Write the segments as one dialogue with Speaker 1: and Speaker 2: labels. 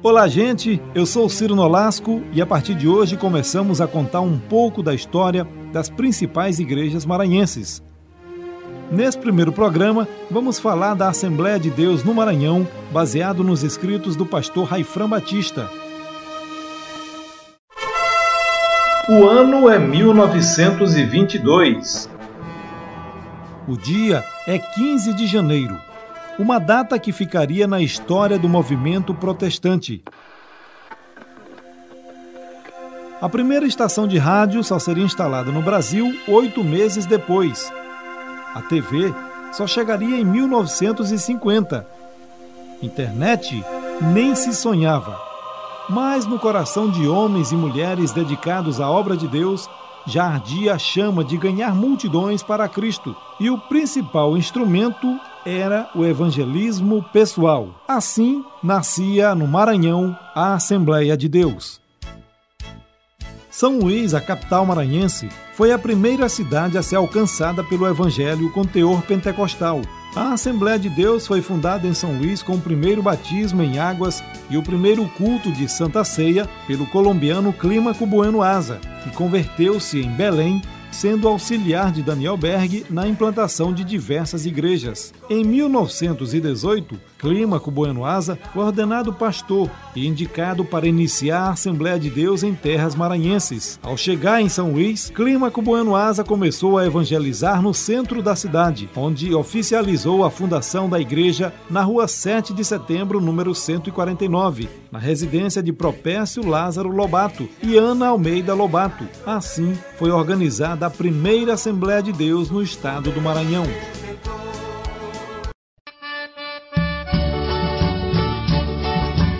Speaker 1: Olá, gente. Eu sou Ciro Nolasco e a partir de hoje começamos a contar um pouco da história das principais igrejas maranhenses. Nesse primeiro programa, vamos falar da Assembleia de Deus no Maranhão, baseado nos escritos do pastor Raifran Batista. O ano é 1922. O dia é 15 de janeiro uma data que ficaria na história do movimento protestante. A primeira estação de rádio só seria instalada no Brasil oito meses depois. A TV só chegaria em 1950. Internet nem se sonhava. Mas no coração de homens e mulheres dedicados à obra de Deus já ardia a chama de ganhar multidões para Cristo. E o principal instrumento era o evangelismo pessoal. Assim nascia no Maranhão a Assembleia de Deus. São Luís, a capital maranhense, foi a primeira cidade a ser alcançada pelo evangelho com teor pentecostal. A Assembleia de Deus foi fundada em São Luís com o primeiro batismo em águas e o primeiro culto de Santa Ceia pelo colombiano Clímaco Bueno Asa, que converteu-se em Belém sendo auxiliar de Daniel Berg na implantação de diversas igrejas. Em 1918, Clímaco Bueno Asa foi ordenado pastor e indicado para iniciar a Assembleia de Deus em terras maranhenses. Ao chegar em São Luís, Clímaco Bueno Asa começou a evangelizar no centro da cidade, onde oficializou a fundação da igreja na rua 7 de setembro, número 149, na residência de Propécio Lázaro Lobato e Ana Almeida Lobato. Assim, foi organizada a primeira Assembleia de Deus no estado do Maranhão.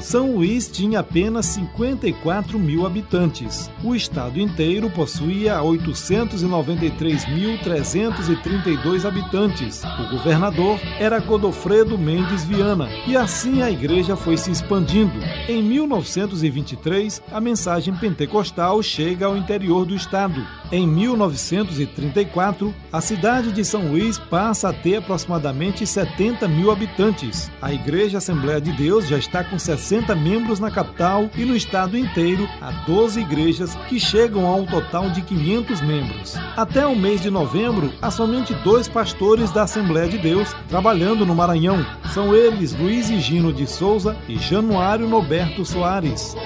Speaker 1: São Luís tinha apenas 54 mil habitantes. O estado inteiro possuía 893.332 habitantes. O governador era Godofredo Mendes Viana e assim a igreja foi se expandindo. Em 1923, a mensagem pentecostal chega ao interior do estado. Em 1934, a cidade de São Luís passa a ter aproximadamente 70 mil habitantes. A Igreja Assembleia de Deus já está com 60 membros na capital e no estado inteiro há 12 igrejas que chegam a um total de 500 membros. Até o mês de novembro, há somente dois pastores da Assembleia de Deus trabalhando no Maranhão. São eles Luiz Gino de Souza e Januário Noberto Soares.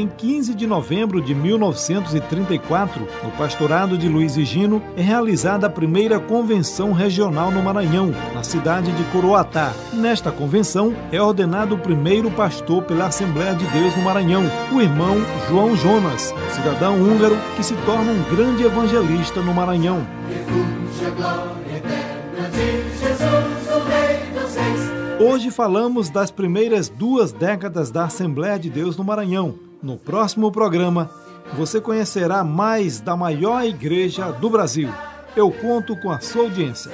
Speaker 1: Em 15 de novembro de 1934, no pastorado de Luiz e Gino, é realizada a primeira convenção regional no Maranhão, na cidade de Coroatá. Nesta convenção, é ordenado o primeiro pastor pela Assembleia de Deus no Maranhão, o irmão João Jonas, cidadão húngaro que se torna um grande evangelista no Maranhão. Hoje falamos das primeiras duas décadas da Assembleia de Deus no Maranhão no próximo programa, você conhecerá mais da maior igreja do Brasil. Eu conto com a sua audiência.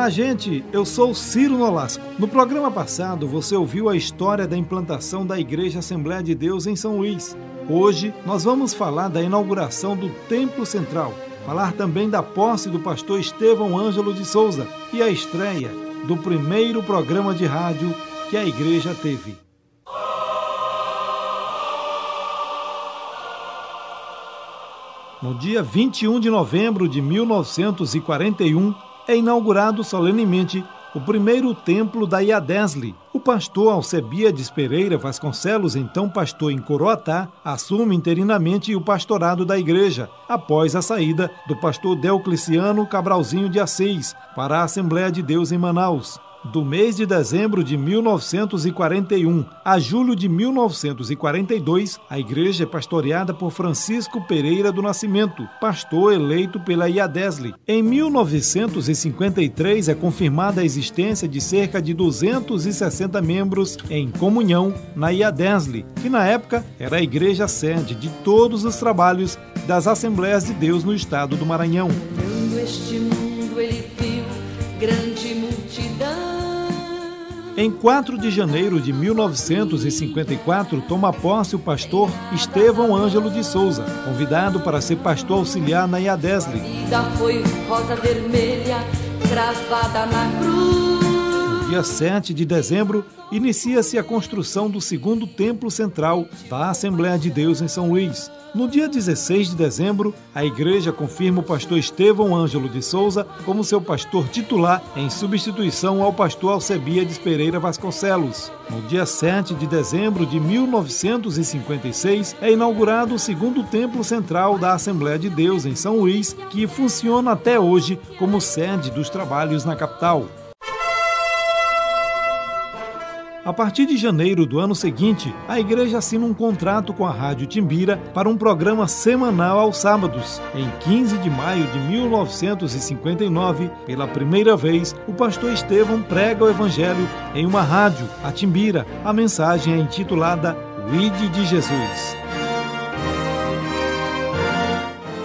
Speaker 1: Olá, gente. Eu sou Ciro Nolasco. No programa passado, você ouviu a história da implantação da Igreja Assembleia de Deus em São Luís. Hoje, nós vamos falar da inauguração do Templo Central, falar também da posse do pastor Estevão Ângelo de Souza e a estreia do primeiro programa de rádio que a igreja teve. No dia 21 de novembro de 1941, é inaugurado solenemente o primeiro templo da Iadesli. O pastor Alcebiades Pereira Vasconcelos, então pastor em Coroatá, assume interinamente o pastorado da igreja, após a saída do pastor Deocliciano Cabralzinho de Assis para a Assembleia de Deus em Manaus. Do mês de dezembro de 1941 a julho de 1942, a igreja é pastoreada por Francisco Pereira do Nascimento, pastor eleito pela IADESLE. Em 1953 é confirmada a existência de cerca de 260 membros em comunhão na IADESLE, que na época era a igreja sede de todos os trabalhos das Assembleias de Deus no estado do Maranhão. Este mundo ele viu grande multidão em 4 de janeiro de 1954, toma posse o pastor Estevão Ângelo de Souza, convidado para ser pastor auxiliar na IADESLE. Foi rosa vermelha na cruz. Dia 7 de dezembro, inicia-se a construção do segundo templo central da Assembleia de Deus em São Luís. No dia 16 de dezembro, a igreja confirma o pastor Estevão Ângelo de Souza como seu pastor titular, em substituição ao pastor Alcebiades Pereira Vasconcelos. No dia 7 de dezembro de 1956, é inaugurado o segundo templo central da Assembleia de Deus em São Luís, que funciona até hoje como sede dos trabalhos na capital. A partir de janeiro do ano seguinte, a igreja assina um contrato com a Rádio Timbira para um programa semanal aos sábados. Em 15 de maio de 1959, pela primeira vez, o pastor Estevão prega o evangelho em uma rádio, a Timbira. A mensagem é intitulada O Ide de Jesus.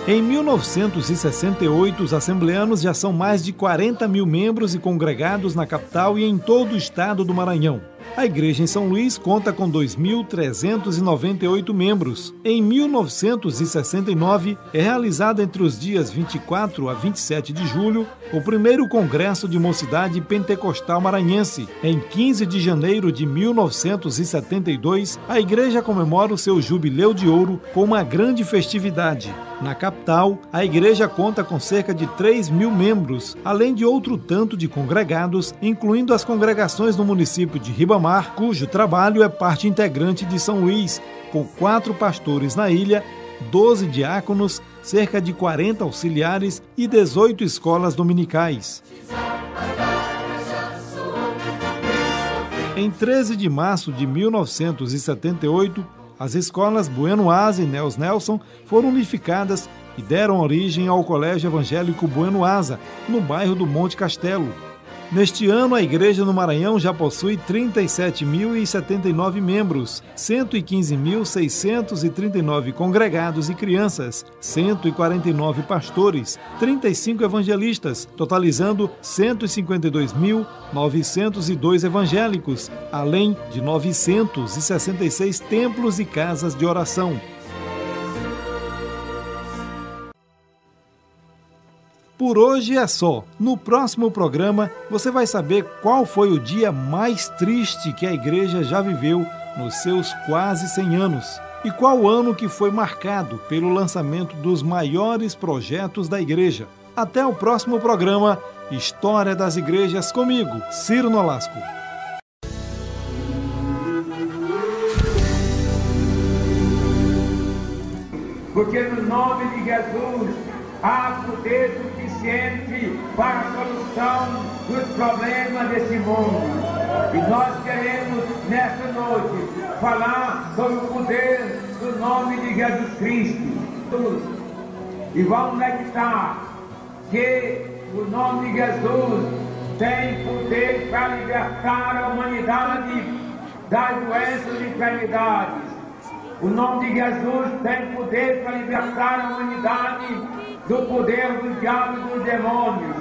Speaker 1: Em 1968, os assembleanos já são mais de 40 mil membros e congregados na capital e em todo o estado do Maranhão. A igreja em São Luís conta com 2.398 membros. Em 1969, é realizado entre os dias 24 a 27 de julho o primeiro Congresso de Mocidade Pentecostal Maranhense. Em 15 de janeiro de 1972, a igreja comemora o seu jubileu de ouro com uma grande festividade. Na capital, a igreja conta com cerca de 3 mil membros, além de outro tanto de congregados, incluindo as congregações do município de Ribamar, cujo trabalho é parte integrante de São Luís, com quatro pastores na ilha 12 diáconos, cerca de 40 auxiliares e 18 escolas dominicais. Em 13 de março de 1978, as escolas Bueno Asa e Nels Nelson foram unificadas e deram origem ao Colégio Evangélico Bueno Asa, no bairro do Monte Castelo, Neste ano, a igreja no Maranhão já possui 37.079 membros, 115.639 congregados e crianças, 149 pastores, 35 evangelistas, totalizando 152.902 evangélicos, além de 966 templos e casas de oração. Por hoje é só. No próximo programa você vai saber qual foi o dia mais triste que a igreja já viveu nos seus quase 100 anos e qual ano que foi marcado pelo lançamento dos maiores projetos da igreja. Até o próximo programa História das Igrejas comigo, Ciro Nolasco.
Speaker 2: Porque no nome de Jesus há poder para a solução dos problemas desse mundo. E nós queremos, nesta noite, falar sobre o poder do nome de Jesus Cristo. E vamos meditar que o nome de Jesus tem poder para libertar a humanidade das doenças e enfermidades. O nome de Jesus tem poder para libertar a humanidade do poder do diabo e dos demônios.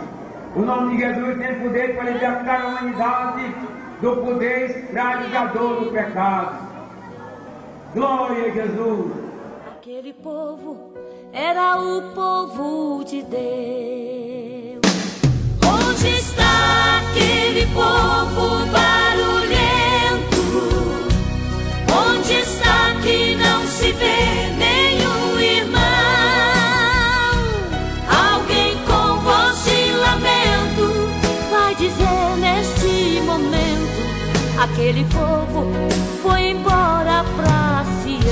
Speaker 2: O nome de Jesus tem poder para libertar a humanidade do poder escravizador do pecado. Glória a Jesus.
Speaker 3: Aquele povo era o povo de Deus. Onde está aquele povo aquele povo foi embora pra Sião.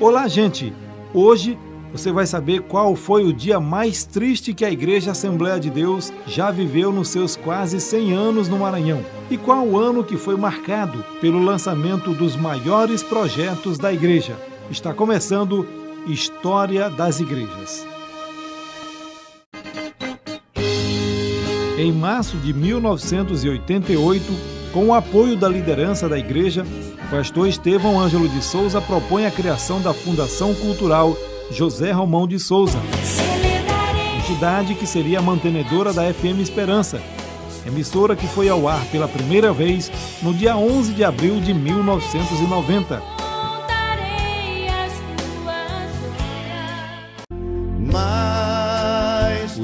Speaker 1: Olá, gente! Hoje você vai saber qual foi o dia mais triste que a Igreja Assembleia de Deus já viveu nos seus quase 100 anos no Maranhão e qual o ano que foi marcado pelo lançamento dos maiores projetos da Igreja. Está começando História das Igrejas. Em março de 1988, com o apoio da liderança da igreja, o pastor Estevão Ângelo de Souza propõe a criação da Fundação Cultural José Romão de Souza, entidade que seria mantenedora da FM Esperança, emissora que foi ao ar pela primeira vez no dia 11 de abril de 1990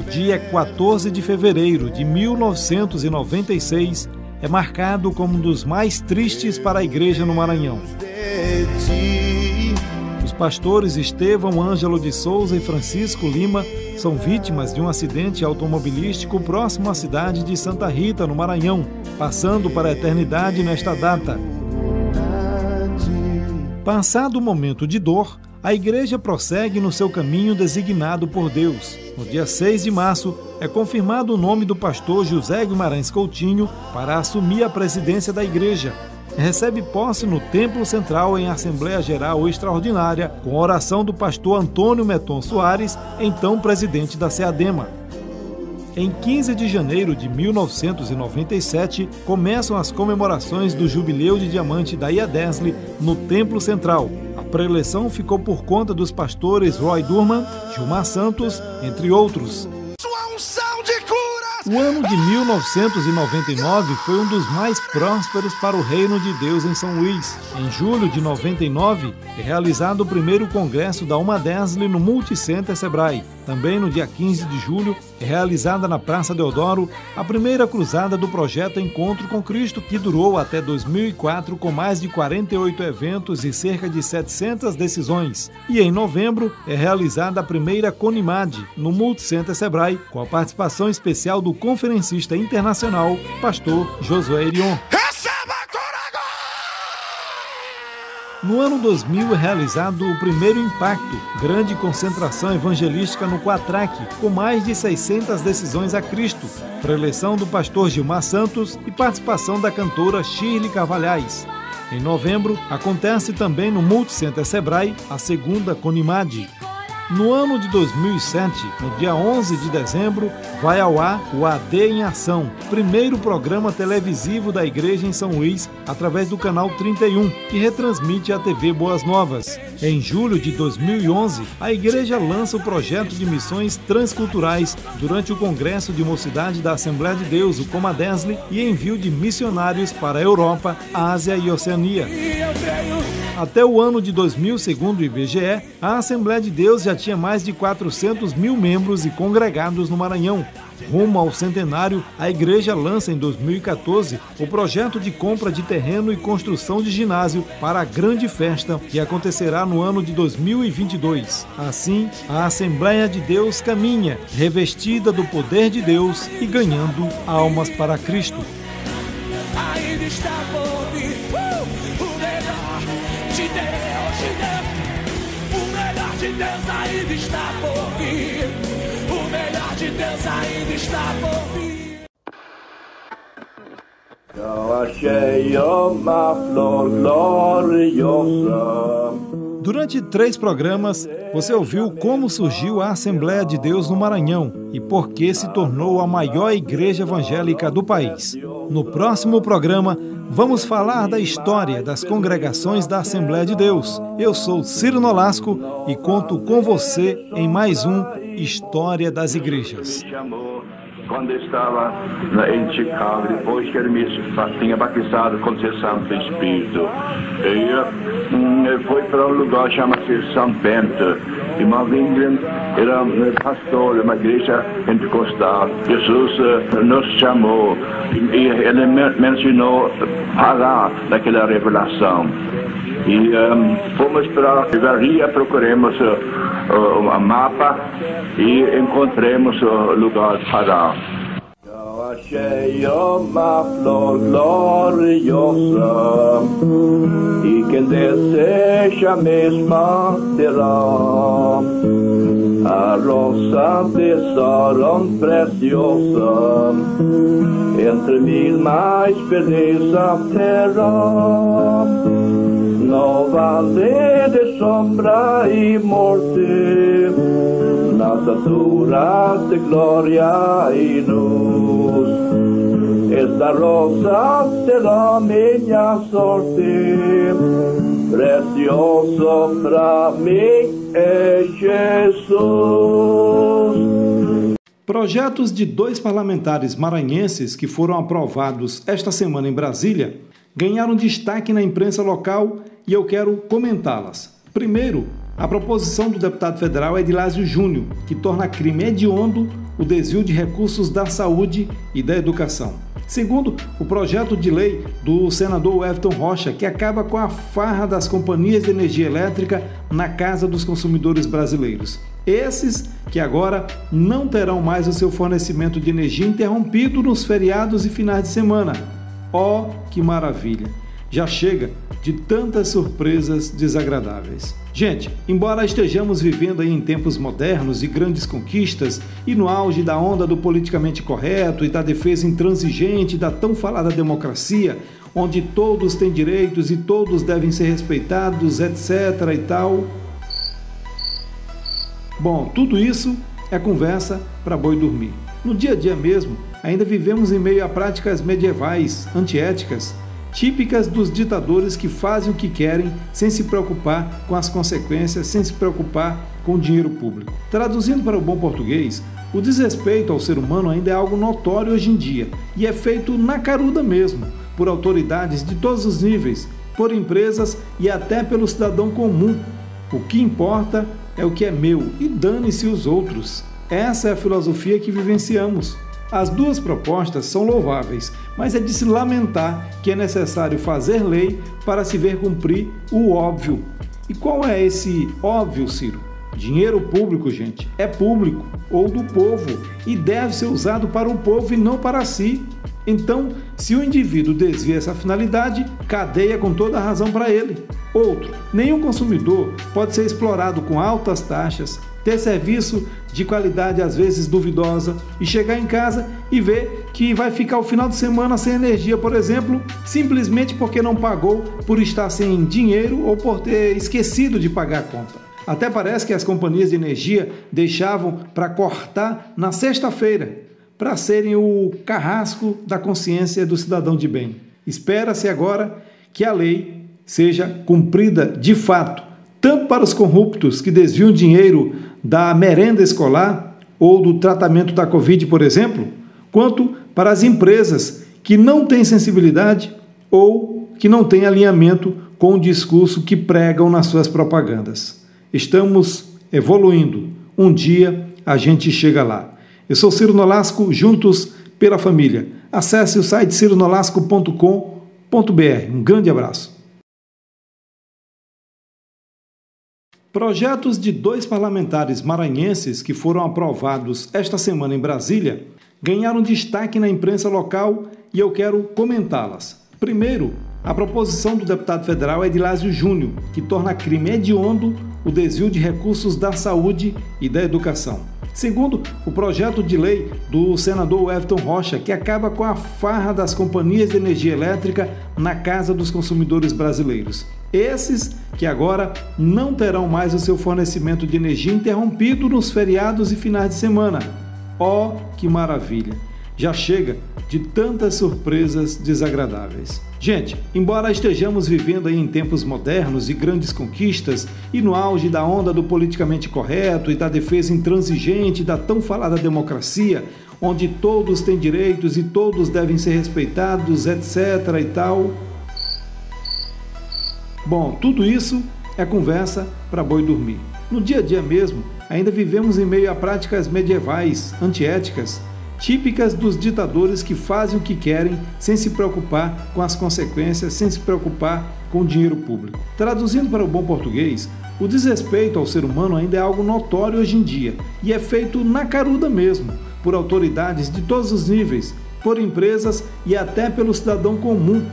Speaker 1: dia 14 de fevereiro de 1996 é marcado como um dos mais tristes para a igreja no Maranhão. Os pastores Estevão Ângelo de Souza e Francisco Lima são vítimas de um acidente automobilístico próximo à cidade de Santa Rita, no Maranhão, passando para a eternidade nesta data. Passado o momento de dor, a igreja prossegue no seu caminho designado por Deus. No dia 6 de março, é confirmado o nome do pastor José Guimarães Coutinho para assumir a presidência da igreja. Recebe posse no Templo Central em Assembleia Geral Extraordinária, com oração do pastor Antônio Meton Soares, então presidente da SEADEMA. Em 15 de janeiro de 1997, começam as comemorações do Jubileu de Diamante da IADESLE no Templo Central. A preleção ficou por conta dos pastores Roy Durman, Gilmar Santos, entre outros. O ano de 1999 foi um dos mais prósperos para o Reino de Deus em São Luís. Em julho de 99, é realizado o primeiro congresso da Uma Desle no Multicenter Sebrae. Também no dia 15 de julho, é realizada na Praça Deodoro a primeira cruzada do projeto Encontro com Cristo, que durou até 2004 com mais de 48 eventos e cerca de 700 decisões. E em novembro é realizada a primeira Conimad no Multicenter Sebrae, com a participação especial do conferencista internacional, pastor Josué Erion. No ano 2000 é realizado o primeiro Impacto, grande concentração evangelística no Quatraque, com mais de 600 decisões a Cristo, preleção do pastor Gilmar Santos e participação da cantora Shirley Carvalhais. Em novembro, acontece também no Multicenter Sebrae a segunda Conimade, no ano de 2007, no dia 11 de dezembro, vai ao ar o AD em Ação, primeiro programa televisivo da Igreja em São Luís, através do canal 31, que retransmite a TV Boas Novas. Em julho de 2011, a Igreja lança o projeto de missões transculturais durante o Congresso de Mocidade da Assembleia de Deus, o Comadesle, e envio de missionários para a Europa, Ásia e Oceania. Até o ano de 2000, segundo o IBGE, a Assembleia de Deus já tinha mais de 400 mil membros e congregados no Maranhão. Rumo ao centenário, a igreja lança em 2014 o projeto de compra de terreno e construção de ginásio para a grande festa que acontecerá no ano de 2022. Assim, a Assembleia de Deus caminha, revestida do poder de Deus e ganhando almas para Cristo. Ainda está Deus ainda está por vir de Deus ainda está por vir. Eu achei uma flor gloriosa. Durante três programas, você ouviu como surgiu a Assembleia de Deus no Maranhão e por que se tornou a maior igreja evangélica do país. No próximo programa, vamos falar da história das congregações da Assembleia de Deus. Eu sou Ciro Nolasco e conto com você em mais um História das Igrejas quando estava em Chicago, depois que ele me tinha batizado com o Santo Espírito. E hum, foi para um lugar chamado São Bento. E Malvingen era pastor de uma igreja pentecostal. Jesus uh, nos chamou e ele mencionou falar daquela revelação. E um, fomos para a livraria, procuramos uh, uh, um mapa e encontramos o lugar para
Speaker 4: flor gloriosa e quem deseja mesma terá a rosa tesouro preciosa entre mil mais beleza terá no vale de sombra e morte alturas de glória e luz esta rosa será minha sorte, precioso para mim é Jesus.
Speaker 1: Projetos de dois parlamentares maranhenses que foram aprovados esta semana em Brasília ganharam destaque na imprensa local e eu quero comentá-las. Primeiro, a proposição do deputado federal Edilásio Júnior, que torna crime hediondo o desvio de recursos da saúde e da educação. Segundo, o projeto de lei do senador Everton Rocha, que acaba com a farra das companhias de energia elétrica na casa dos consumidores brasileiros. Esses que agora não terão mais o seu fornecimento de energia interrompido nos feriados e finais de semana. Oh, que maravilha! Já chega de tantas surpresas desagradáveis. Gente, embora estejamos vivendo em tempos modernos e grandes conquistas e no auge da onda do politicamente correto e da defesa intransigente da tão falada democracia, onde todos têm direitos e todos devem ser respeitados, etc e tal. Bom, tudo isso é conversa para boi dormir. No dia a dia mesmo, ainda vivemos em meio a práticas medievais, antiéticas, típicas dos ditadores que fazem o que querem sem se preocupar com as consequências, sem se preocupar com o dinheiro público. Traduzindo para o bom português, o desrespeito ao ser humano ainda é algo notório hoje em dia e é feito na caruda mesmo, por autoridades de todos os níveis, por empresas e até pelo cidadão comum. O que importa é o que é meu e dane-se os outros. Essa é a filosofia que vivenciamos. As duas propostas são louváveis, mas é de se lamentar que é necessário fazer lei para se ver cumprir o óbvio. E qual é esse óbvio, Ciro? Dinheiro público, gente, é público ou do povo e deve ser usado para o povo e não para si. Então, se o indivíduo desvia essa finalidade, cadeia com toda a razão para ele. Outro, nenhum consumidor pode ser explorado com altas taxas, ter serviço de qualidade às vezes duvidosa e chegar em casa e ver que vai ficar o final de semana sem energia, por exemplo, simplesmente porque não pagou por estar sem dinheiro ou por ter esquecido de pagar a conta. Até parece que as companhias de energia deixavam para cortar na sexta-feira, para serem o carrasco da consciência do cidadão de bem. Espera-se agora que a lei seja cumprida de fato, tanto para os corruptos que desviam dinheiro da merenda escolar ou do tratamento da Covid, por exemplo, quanto para as empresas que não têm sensibilidade ou que não têm alinhamento com o discurso que pregam nas suas propagandas. Estamos evoluindo. Um dia a gente chega lá. Eu sou Ciro Nolasco, juntos pela família. Acesse o site cironolasco.com.br. Um grande abraço. Projetos de dois parlamentares maranhenses que foram aprovados esta semana em Brasília ganharam destaque na imprensa local e eu quero comentá-las. Primeiro, a proposição do deputado federal Edilásio Júnior, que torna crime hediondo o desvio de recursos da saúde e da educação. Segundo, o projeto de lei do senador Everton Rocha, que acaba com a farra das companhias de energia elétrica na casa dos consumidores brasileiros. Esses que agora não terão mais o seu fornecimento de energia interrompido nos feriados e finais de semana. Oh, que maravilha! Já chega de tantas surpresas desagradáveis. Gente, embora estejamos vivendo em tempos modernos e grandes conquistas e no auge da onda do politicamente correto e da defesa intransigente da tão falada democracia, onde todos têm direitos e todos devem ser respeitados, etc e tal, Bom, tudo isso é conversa para boi dormir. No dia a dia mesmo, ainda vivemos em meio a práticas medievais, antiéticas, típicas dos ditadores que fazem o que querem sem se preocupar com as consequências, sem se preocupar com o dinheiro público. Traduzindo para o bom português, o desrespeito ao ser humano ainda é algo notório hoje em dia e é feito na caruda mesmo, por autoridades de todos os níveis, por empresas e até pelo cidadão comum.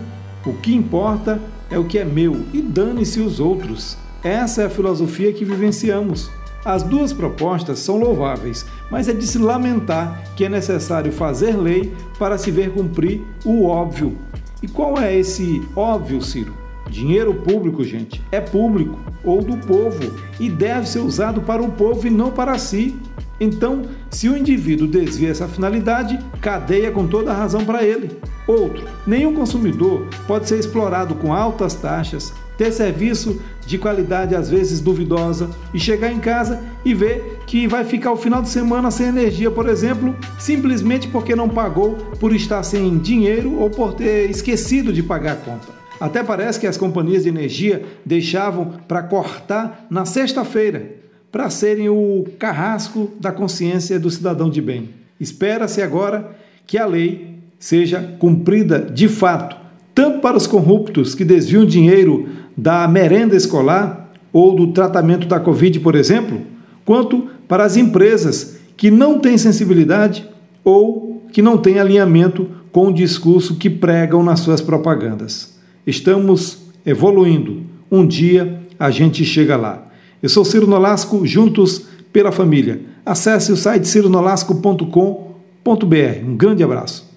Speaker 1: O que importa é o que é meu e dane-se os outros. Essa é a filosofia que vivenciamos. As duas propostas são louváveis, mas é de se lamentar que é necessário fazer lei para se ver cumprir o óbvio. E qual é esse óbvio, Ciro? Dinheiro público, gente, é público ou do povo e deve ser usado para o povo e não para si. Então, se o indivíduo desvia essa finalidade, cadeia com toda a razão para ele. Outro, nenhum consumidor pode ser explorado com altas taxas, ter serviço de qualidade às vezes duvidosa e chegar em casa e ver que vai ficar o final de semana sem energia, por exemplo, simplesmente porque não pagou por estar sem dinheiro ou por ter esquecido de pagar a conta. Até parece que as companhias de energia deixavam para cortar na sexta-feira, para serem o carrasco da consciência do cidadão de bem. Espera-se agora que a lei seja cumprida de fato, tanto para os corruptos que desviam dinheiro da merenda escolar ou do tratamento da Covid, por exemplo, quanto para as empresas que não têm sensibilidade ou que não têm alinhamento com o discurso que pregam nas suas propagandas. Estamos evoluindo. Um dia a gente chega lá. Eu sou Ciro Nolasco, juntos pela família. Acesse o site cironolasco.com.br. Um grande abraço.